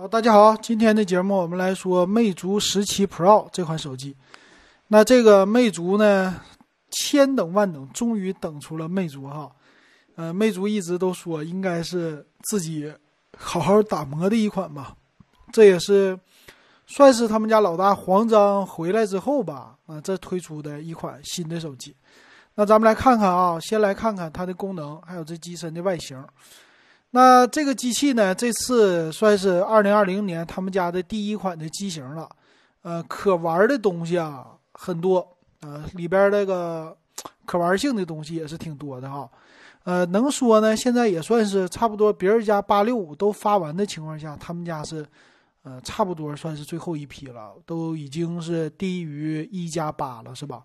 好，大家好，今天的节目我们来说魅族十七 Pro 这款手机。那这个魅族呢，千等万等，终于等出了魅族哈。呃，魅族一直都说应该是自己好好打磨的一款吧，这也是算是他们家老大黄章回来之后吧，啊，这推出的一款新的手机。那咱们来看看啊，先来看看它的功能，还有这机身的外形。那这个机器呢，这次算是二零二零年他们家的第一款的机型了，呃，可玩的东西啊很多，呃，里边那个可玩性的东西也是挺多的哈，呃，能说呢，现在也算是差不多，别人家八六五都发完的情况下，他们家是，呃，差不多算是最后一批了，都已经是低于一加八了，是吧？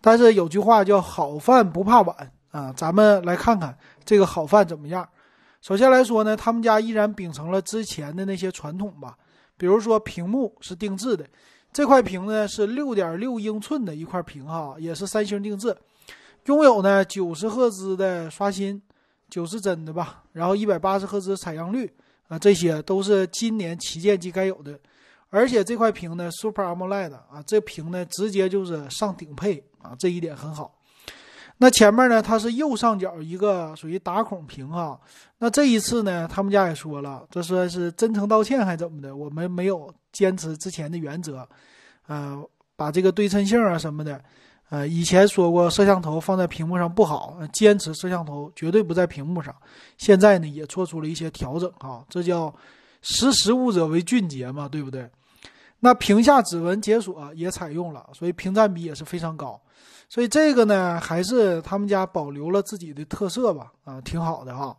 但是有句话叫好饭不怕晚啊，咱们来看看这个好饭怎么样。首先来说呢，他们家依然秉承了之前的那些传统吧，比如说屏幕是定制的，这块屏呢是六点六英寸的一块屏哈，也是三星定制，拥有呢九十赫兹的刷新，九十帧的吧，然后一百八十赫兹采样率啊，这些都是今年旗舰机该有的，而且这块屏呢 Super AMOLED 啊，这屏呢直接就是上顶配啊，这一点很好。那前面呢，它是右上角一个属于打孔屏啊。那这一次呢，他们家也说了，这算是真诚道歉还怎么的？我们没有坚持之前的原则，呃，把这个对称性啊什么的，呃，以前说过摄像头放在屏幕上不好，坚持摄像头绝对不在屏幕上。现在呢，也做出了一些调整哈，这叫识时务者为俊杰嘛，对不对？那屏下指纹解锁也采用了，所以屏占比也是非常高。所以这个呢，还是他们家保留了自己的特色吧，啊，挺好的哈。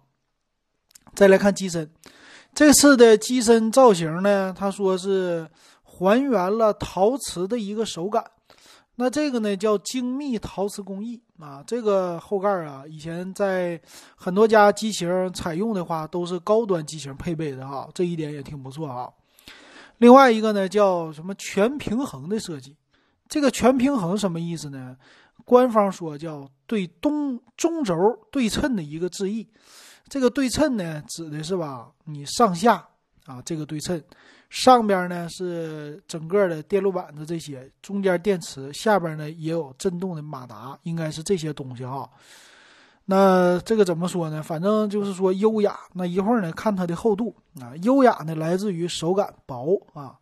再来看机身，这次的机身造型呢，他说是还原了陶瓷的一个手感。那这个呢叫精密陶瓷工艺啊，这个后盖啊，以前在很多家机型采用的话，都是高端机型配备的哈，这一点也挺不错哈。另外一个呢叫什么全平衡的设计。这个全平衡什么意思呢？官方说叫对东中轴对称的一个字意。这个对称呢，指的是吧，你上下啊，这个对称，上边呢是整个的电路板子这些，中间电池，下边呢也有震动的马达，应该是这些东西哈。那这个怎么说呢？反正就是说优雅。那一会儿呢，看它的厚度啊，优雅呢来自于手感薄啊。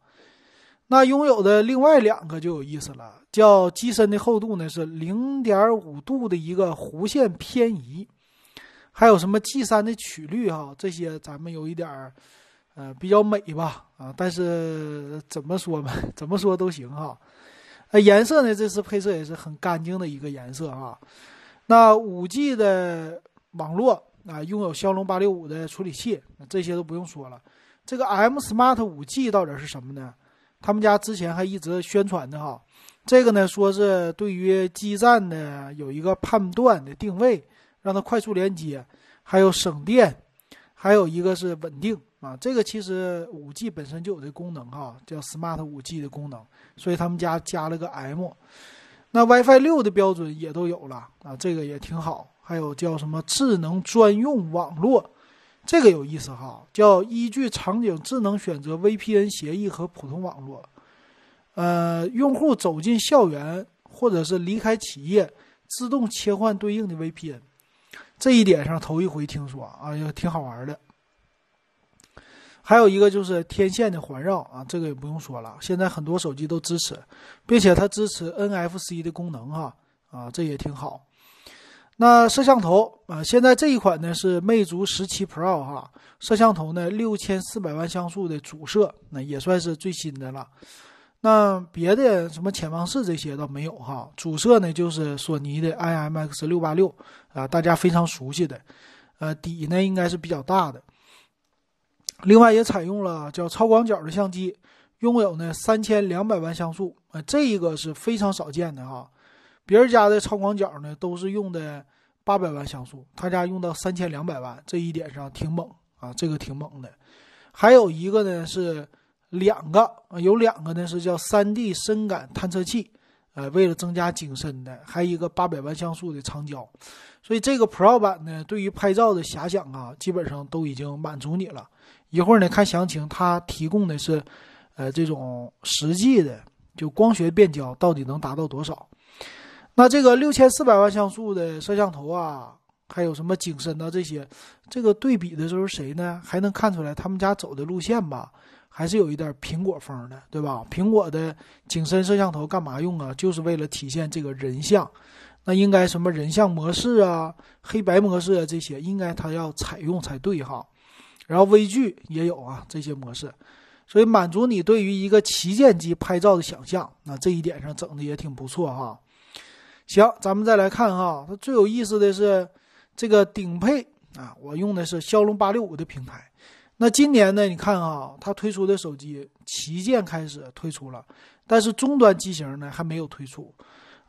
那拥有的另外两个就有意思了，叫机身的厚度呢是零点五度的一个弧线偏移，还有什么 G 三的曲率哈，这些咱们有一点儿，呃，比较美吧啊，但是怎么说嘛，怎么说都行哈。呃，颜色呢，这次配色也是很干净的一个颜色哈。那五 G 的网络啊，拥有骁龙八六五的处理器，这些都不用说了。这个 M Smart 五 G 到底是什么呢？他们家之前还一直宣传的哈，这个呢说是对于基站呢有一个判断的定位，让它快速连接，还有省电，还有一个是稳定啊。这个其实五 G 本身就有这功能哈，叫 Smart 五 G 的功能，所以他们家加了个 M。那 WiFi 六的标准也都有了啊，这个也挺好。还有叫什么智能专用网络。这个有意思哈，叫依据场景智能选择 VPN 协议和普通网络。呃，用户走进校园或者是离开企业，自动切换对应的 VPN。这一点上头一回听说啊，也挺好玩的。还有一个就是天线的环绕啊，这个也不用说了，现在很多手机都支持，并且它支持 NFC 的功能哈，啊，这也挺好。那摄像头啊，现在这一款呢是魅族十七 Pro 哈，摄像头呢六千四百万像素的主摄，那也算是最新的了。那别的什么潜望式这些倒没有哈，主摄呢就是索尼的 IMX 六八六啊，大家非常熟悉的，呃底呢应该是比较大的。另外也采用了叫超广角的相机，拥有呢三千两百万像素啊，这一个是非常少见的哈。别人家的超广角呢，都是用的八百万像素，他家用到三千两百万，这一点上挺猛啊，这个挺猛的。还有一个呢是两个，有两个呢是叫三 D 深感探测器，呃，为了增加景深的，还有一个八百万像素的长焦。所以这个 Pro 版呢，对于拍照的遐想啊，基本上都已经满足你了，一会儿呢看详情，它提供的是，呃，这种实际的就光学变焦到底能达到多少？那这个六千四百万像素的摄像头啊，还有什么景深啊这些，这个对比的时候谁呢？还能看出来他们家走的路线吧？还是有一点苹果风的，对吧？苹果的景深摄像头干嘛用啊？就是为了体现这个人像，那应该什么人像模式啊、黑白模式啊这些，应该它要采用才对哈。然后微距也有啊这些模式，所以满足你对于一个旗舰机拍照的想象。那这一点上整的也挺不错哈。行，咱们再来看哈，它最有意思的是这个顶配啊，我用的是骁龙八六五的平台。那今年呢？你看啊，它推出的手机旗舰开始推出了，但是中端机型呢还没有推出，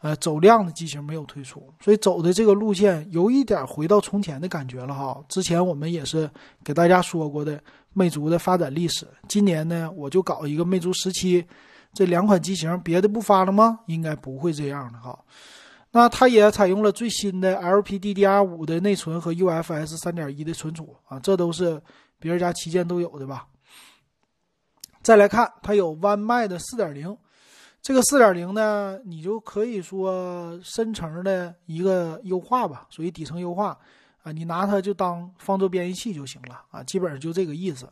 呃，走量的机型没有推出，所以走的这个路线有一点回到从前的感觉了哈。之前我们也是给大家说过的魅族的发展历史。今年呢，我就搞一个魅族十七，这两款机型别的不发了吗？应该不会这样的哈。那它也采用了最新的 LPDDR5 的内存和 UFS 3.1的存储啊，这都是。别人家旗舰都有的吧？再来看，它有弯麦的四点零，这个四点零呢，你就可以说深层的一个优化吧，属于底层优化啊。你拿它就当方舟编译器就行了啊，基本上就这个意思。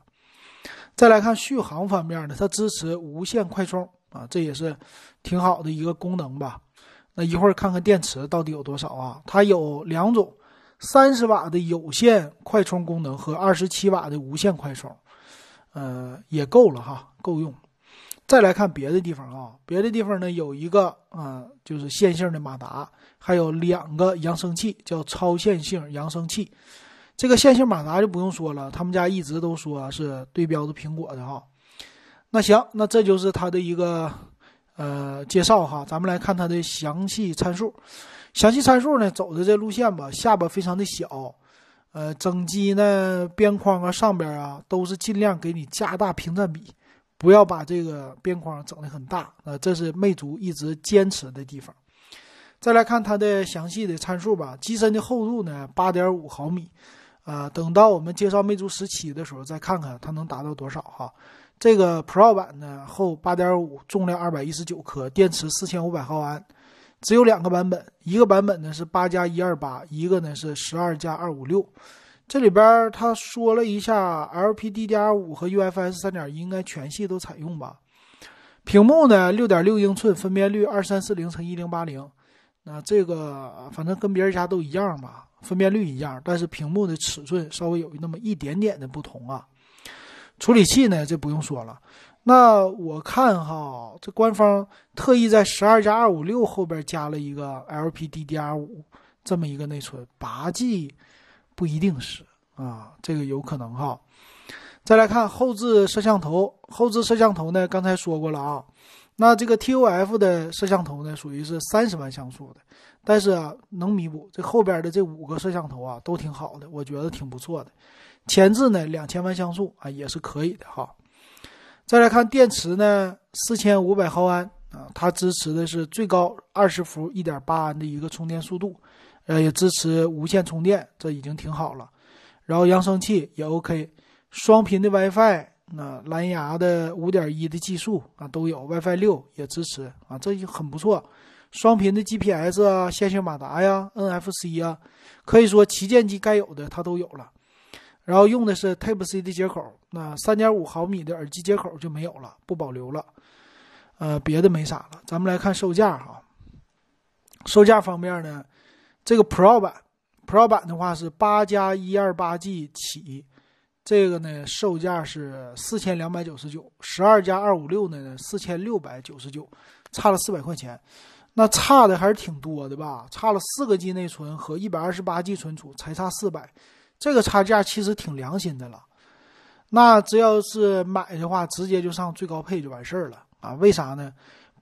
再来看续航方面呢，它支持无线快充啊，这也是挺好的一个功能吧。那一会儿看看电池到底有多少啊？它有两种。三十瓦的有线快充功能和二十七瓦的无线快充，呃，也够了哈，够用。再来看别的地方啊，别的地方呢有一个啊，就是线性的马达，还有两个扬声器，叫超线性扬声器。这个线性马达就不用说了，他们家一直都说是对标的苹果的哈。那行，那这就是它的一个呃介绍哈，咱们来看它的详细参数。详细参数呢，走的这路线吧，下巴非常的小，呃，整机呢边框啊上边啊都是尽量给你加大屏占比，不要把这个边框整的很大呃，这是魅族一直坚持的地方。再来看它的详细的参数吧，机身的厚度呢八点五毫米，啊，等到我们介绍魅族十七的时候再看看它能达到多少哈。这个 Pro 版呢厚八点五，重量二百一十九克，电池四千五百毫安。只有两个版本，一个版本呢是八加一二八，一个呢是十二加二五六。这里边他说了一下，LPDDR5 和 UFS 三点一应该全系都采用吧。屏幕呢六点六英寸，分辨率二三四零乘一零八零。那这个反正跟别人家都一样吧，分辨率一样，但是屏幕的尺寸稍微有那么一点点的不同啊。处理器呢，这不用说了。那我看哈，这官方特意在十二加二五六后边加了一个 LPDDR 五这么一个内存，八 G 不一定是啊，这个有可能哈。再来看后置摄像头，后置摄像头呢，刚才说过了啊。那这个 TOF 的摄像头呢，属于是三十万像素的，但是啊，能弥补这后边的这五个摄像头啊，都挺好的，我觉得挺不错的。前置呢，两千万像素啊，也是可以的哈。再来看电池呢，四千五百毫安啊，它支持的是最高二十伏一点八安的一个充电速度，呃，也支持无线充电，这已经挺好了。然后扬声器也 OK，双频的 WiFi，那蓝牙的五点一的技术啊都有，WiFi 六也支持啊，这就很不错。双频的 GPS 啊，线性马达呀，NFC 啊，可以说旗舰机该有的它都有了。然后用的是 Type C 的接口，那三点五毫米的耳机接口就没有了，不保留了。呃，别的没啥了。咱们来看售价哈。售价方面呢，这个 Pro 版，Pro 版的话是八加一二八 G 起，这个呢售价是四千两百九十九，十二加二五六呢四千六百九十九，差了四百块钱。那差的还是挺多的吧？差了四个 G 内存和一百二十八 G 存储，才差四百。这个差价其实挺良心的了，那只要是买的话，直接就上最高配就完事儿了啊？为啥呢？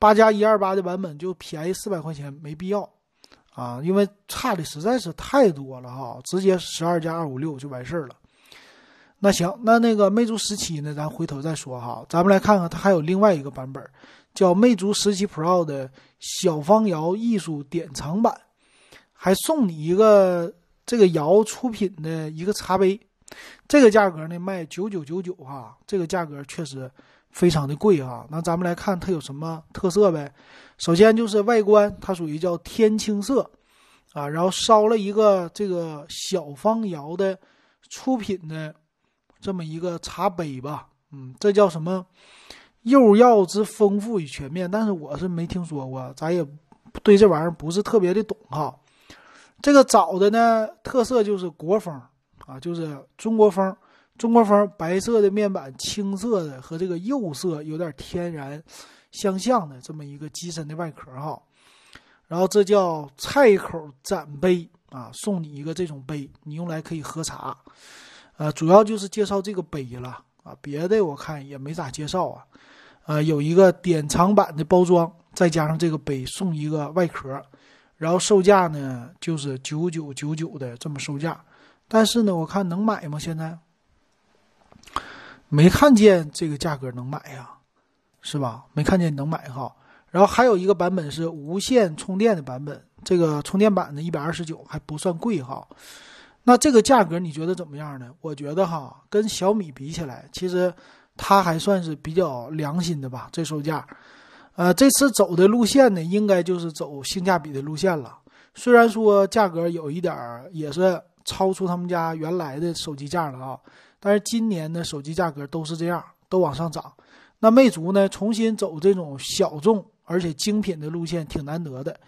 八加一二八的版本就便宜四百块钱，没必要啊，因为差的实在是太多了哈，直接十二加二五六就完事儿了。那行，那那个魅族十七呢，咱回头再说哈，咱们来看看它还有另外一个版本，叫魅族十七 Pro 的小方窑艺术典藏版，还送你一个。这个窑出品的一个茶杯，这个价格呢卖九九九九哈，这个价格确实非常的贵哈。那咱们来看它有什么特色呗？首先就是外观，它属于叫天青色啊，然后烧了一个这个小方窑的出品的这么一个茶杯吧，嗯，这叫什么？釉药之丰富与全面，但是我是没听说过，咱也对这玩意儿不是特别的懂哈。这个枣的呢，特色就是国风啊，就是中国风，中国风白色的面板，青色的和这个釉色有点天然相像的这么一个机身的外壳哈。然后这叫菜口盏杯啊，送你一个这种杯，你用来可以喝茶。呃，主要就是介绍这个杯了啊，别的我看也没咋介绍啊。呃，有一个典藏版的包装，再加上这个杯送一个外壳，然后售价呢就是九九九九的这么售价。但是呢，我看能买吗？现在没看见这个价格能买呀，是吧？没看见能买哈。然后还有一个版本是无线充电的版本，这个充电板呢一百二十九还不算贵哈。那这个价格你觉得怎么样呢？我觉得哈，跟小米比起来，其实。它还算是比较良心的吧，这售价，呃，这次走的路线呢，应该就是走性价比的路线了。虽然说价格有一点儿也是超出他们家原来的手机价了啊，但是今年的手机价格都是这样，都往上涨。那魅族呢，重新走这种小众而且精品的路线，挺难得的。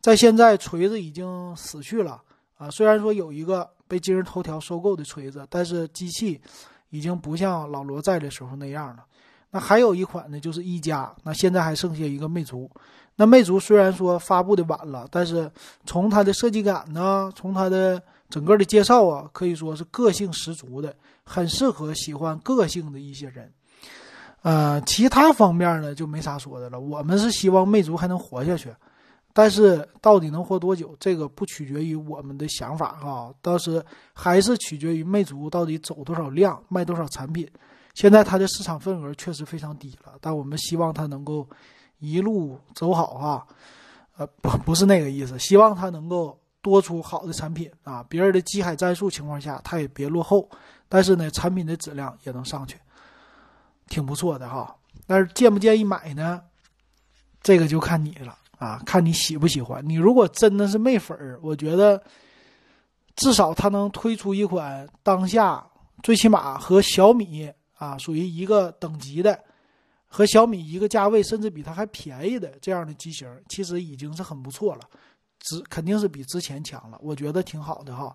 在现在锤子已经死去了啊，虽然说有一个被今日头条收购的锤子，但是机器。已经不像老罗在的时候那样了。那还有一款呢，就是一加。那现在还剩下一个魅族。那魅族虽然说发布的晚了，但是从它的设计感呢，从它的整个的介绍啊，可以说是个性十足的，很适合喜欢个性的一些人。呃，其他方面呢就没啥说的了。我们是希望魅族还能活下去。但是到底能活多久，这个不取决于我们的想法哈，倒是还是取决于魅族到底走多少量，卖多少产品。现在它的市场份额确实非常低了，但我们希望它能够一路走好啊。呃，不不是那个意思，希望它能够多出好的产品啊，别人的机海战术情况下，它也别落后。但是呢，产品的质量也能上去，挺不错的哈。但是建不建议买呢？这个就看你了。啊，看你喜不喜欢。你如果真的是魅粉儿，我觉得至少它能推出一款当下最起码和小米啊属于一个等级的，和小米一个价位，甚至比它还便宜的这样的机型，其实已经是很不错了。之肯定是比之前强了，我觉得挺好的哈。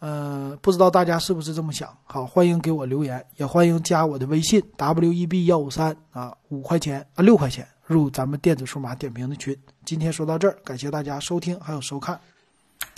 呃，不知道大家是不是这么想？好，欢迎给我留言，也欢迎加我的微信 w e b 幺五三啊，五块钱啊，六块钱。入咱们电子数码点评的群。今天说到这儿，感谢大家收听还有收看。